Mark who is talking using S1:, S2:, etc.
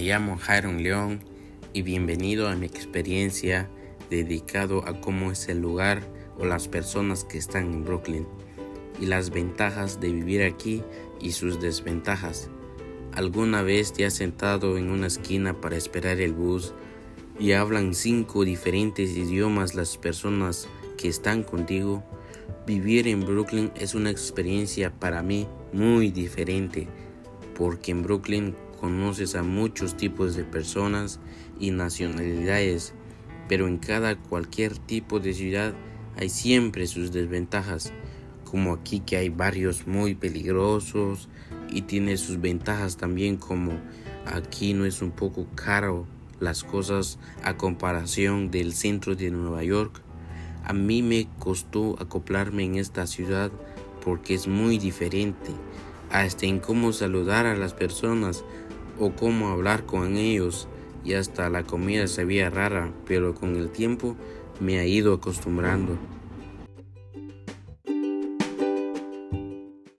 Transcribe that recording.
S1: llamo Jaron León y bienvenido a mi experiencia dedicado a cómo es el lugar o las personas que están en Brooklyn y las ventajas de vivir aquí y sus desventajas. ¿Alguna vez te has sentado en una esquina para esperar el bus y hablan cinco diferentes idiomas las personas que están contigo? Vivir en Brooklyn es una experiencia para mí muy diferente porque en Brooklyn conoces a muchos tipos de personas y nacionalidades, pero en cada cualquier tipo de ciudad hay siempre sus desventajas, como aquí que hay barrios muy peligrosos y tiene sus ventajas también como aquí no es un poco caro las cosas a comparación del centro de Nueva York. A mí me costó acoplarme en esta ciudad porque es muy diferente, hasta en cómo saludar a las personas o cómo hablar con ellos y hasta la comida se veía rara, pero con el tiempo me ha ido acostumbrando.